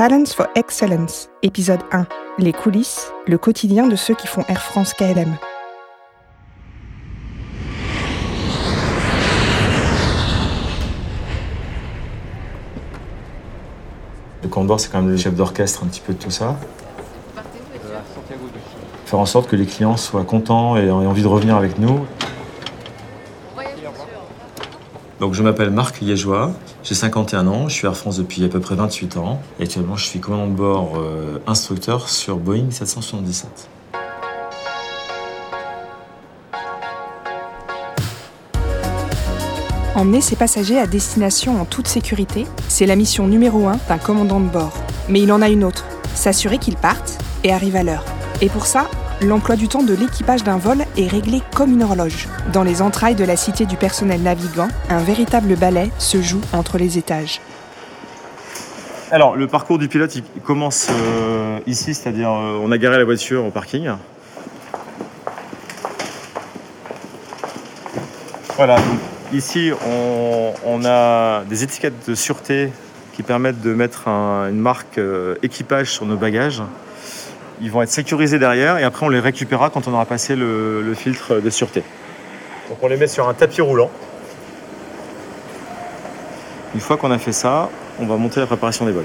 Talents for Excellence, épisode 1. Les coulisses, le quotidien de ceux qui font Air France KLM. Le commandant, c'est quand même le chef d'orchestre un petit peu de tout ça. Faire en sorte que les clients soient contents et aient envie de revenir avec nous. Donc je m'appelle Marc Liégeois, j'ai 51 ans, je suis Air France depuis à peu près 28 ans et actuellement je suis commandant de bord euh, instructeur sur Boeing 777. Emmener ses passagers à destination en toute sécurité, c'est la mission numéro 1 d'un commandant de bord. Mais il en a une autre, s'assurer qu'ils partent et arrivent à l'heure. Et pour ça, l'emploi du temps de l'équipage d'un vol est réglé comme une horloge. Dans les entrailles de la cité du personnel navigant, un véritable ballet se joue entre les étages. Alors le parcours du pilote il commence euh, ici, c'est-à-dire euh, on a garé la voiture au parking. Voilà, ici on, a des étiquettes de sûreté qui permettent de mettre un- une marque euh, équipage sur nos bagages. Ils vont être sécurisés derrière et après on les récupérera quand on aura passé le, le filtre de sûreté. Donc on les met sur un tapis roulant. Une fois qu'on a fait ça, on va monter la préparation des vols.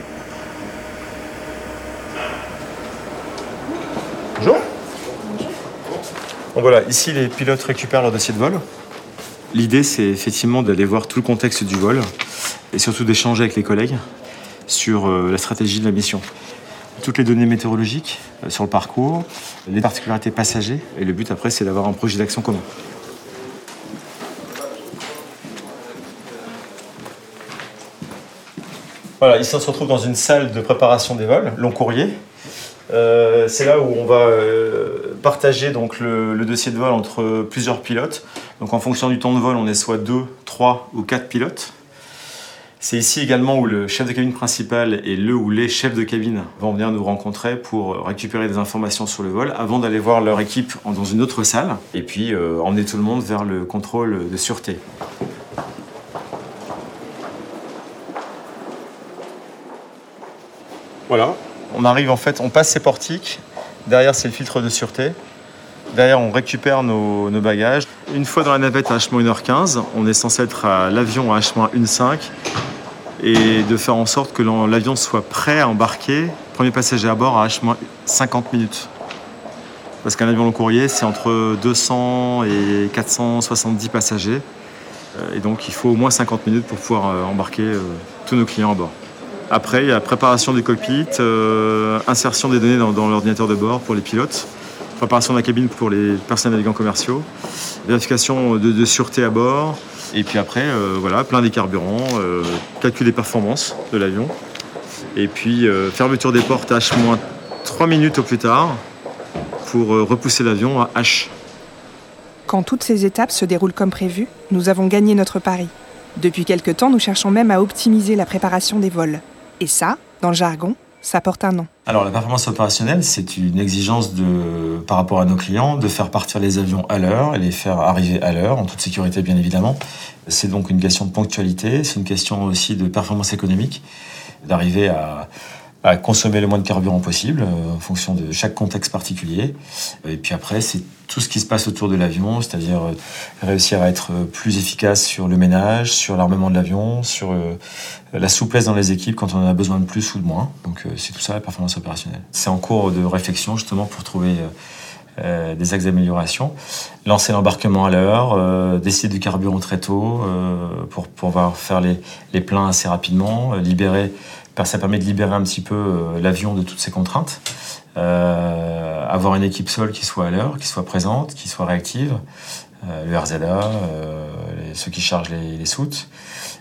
Bonjour. Donc voilà, ici les pilotes récupèrent leur dossier de vol. L'idée c'est effectivement d'aller voir tout le contexte du vol et surtout d'échanger avec les collègues sur euh, la stratégie de la mission. Toutes les données météorologiques euh, sur le parcours, les particularités passagers et le but après c'est d'avoir un projet d'action commun. Voilà, ici on se retrouve dans une salle de préparation des vols, long courrier. Euh, c'est là où on va euh, partager donc le, le dossier de vol entre plusieurs pilotes. Donc en fonction du temps de vol, on est soit 2, 3 ou 4 pilotes. C'est ici également où le chef de cabine principal et le ou les chefs de cabine vont venir nous rencontrer pour récupérer des informations sur le vol avant d'aller voir leur équipe dans une autre salle et puis euh, emmener tout le monde vers le contrôle de sûreté. Voilà. On arrive en fait, on passe ces portiques. Derrière, c'est le filtre de sûreté. Derrière, on récupère nos, nos bagages. Une fois dans la navette à H-1h15, on est censé être à l'avion à H-1.5 et de faire en sorte que l'avion soit prêt à embarquer. Premier passager à bord à H-50 minutes. Parce qu'un avion long courrier, c'est entre 200 et 470 passagers. Euh, Et donc, il faut au moins 50 minutes pour pouvoir euh, embarquer euh, tous nos clients à bord. Après, il y a préparation du cockpit, insertion des données dans, l'ordinateur de bord pour les pilotes, préparation de la cabine pour les personnels navigants commerciaux, vérification de sûreté à bord, et puis après, euh, voilà, plein des carburants, euh, calcul des performances de l'avion, et puis euh, fermeture des portes H-3 minutes au plus tard pour repousser l'avion à H. Quand toutes ces étapes se déroulent comme prévu, nous avons gagné notre pari. Depuis quelque temps, nous cherchons même à optimiser la préparation des vols. Et ça, dans le jargon, ça porte un nom. Alors la performance opérationnelle, c'est une exigence de, par rapport à nos clients de faire partir les avions à l'heure et les faire arriver à l'heure, en toute sécurité bien évidemment. C'est donc une question de ponctualité, c'est une question aussi de performance économique, d'arriver à, à consommer le moins de carburant possible euh, en fonction de chaque contexte particulier. Et puis après, c'est tout ce qui se passe autour de l'avion, c'est-à-dire euh, réussir à être euh, plus efficace sur le ménage, sur l'armement de l'avion, sur la souplesse dans les équipes quand on en a besoin de plus ou de moins. Donc c'est tout ça la performance opérationnelle. C'est en cours de réflexion justement pour trouver euh, des axes d'amélioration. Lancer l'embarquement à l'heure, euh, décider du carburant très tôt euh, pour pouvoir faire les, les pleins assez rapidement, libérer, ça permet de libérer un petit peu l'avion de toutes ses contraintes. Avoir une équipe seule qui soit à l'heure, qui soit présente, qui soit réactive. Le RZA, ceux qui chargent les, les soutes.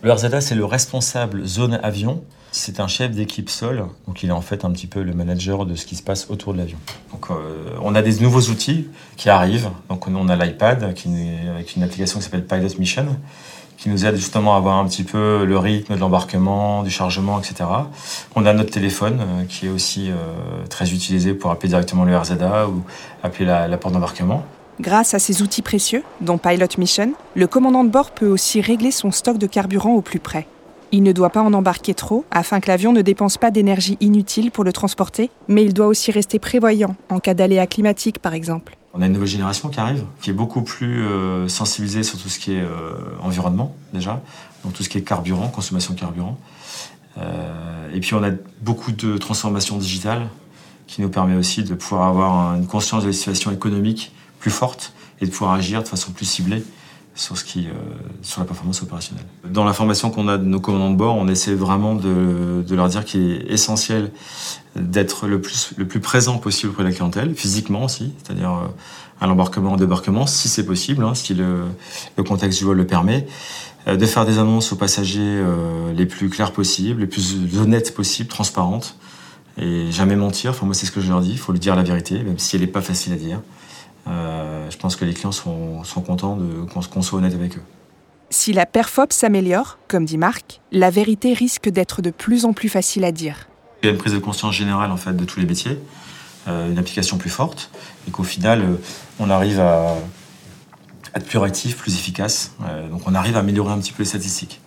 Le RZA, c'est le responsable zone avion. C'est un chef d'équipe seul, donc il est en fait un petit peu le manager de ce qui se passe autour de l'avion. Donc euh, on a des nouveaux outils qui arrivent. Donc on a l'iPad avec une application qui s'appelle Pilot Mission, qui nous aide justement à voir un petit peu le rythme de l'embarquement, du chargement, etc. On a notre téléphone euh, qui est aussi euh, très utilisé pour appeler directement le RZA ou appeler la porte d'embarquement. Grâce à ces outils précieux, dont Pilot Mission, le commandant de bord peut aussi régler son stock de carburant au plus près. Il ne doit pas en embarquer trop afin que l'avion ne dépense pas d'énergie inutile pour le transporter, mais il doit aussi rester prévoyant en cas d'aléa climatique par exemple. On a une nouvelle génération qui arrive, qui est beaucoup plus euh, sensibilisée sur tout ce qui est euh, environnement déjà, donc tout ce qui est carburant, consommation de carburant. Euh, et puis on a beaucoup de transformations digitales qui nous permet aussi de pouvoir avoir une conscience de la situation économique plus forte et de pouvoir agir de façon plus ciblée sur, ce qui, euh, sur la performance opérationnelle. Dans l'information qu'on a de nos commandants de bord, on essaie vraiment de, de leur dire qu'il est essentiel d'être le plus, le plus présent possible auprès de la clientèle, physiquement aussi, c'est-à-dire euh, à l'embarquement, au débarquement, si c'est possible, hein, si le, le, contexte du vol le permet, euh, de faire des annonces aux passagers les plus claires possibles, les plus honnêtes possibles, transparentes, et jamais mentir. Enfin, moi, c'est ce que je leur dis, il faut lui dire la vérité, même si elle n'est pas facile à dire. Euh, je pense que les clients sont, sont contents qu'on soit honnête avec eux. Si la perfop s'améliore, comme dit Marc, la vérité risque d'être de plus en plus facile à dire. Il y a une prise de conscience générale en fait de tous les métiers, euh, une application plus forte, et qu'au final, euh, on arrive à être plus réactif, plus efficace. Euh, donc on arrive à améliorer un petit peu les statistiques.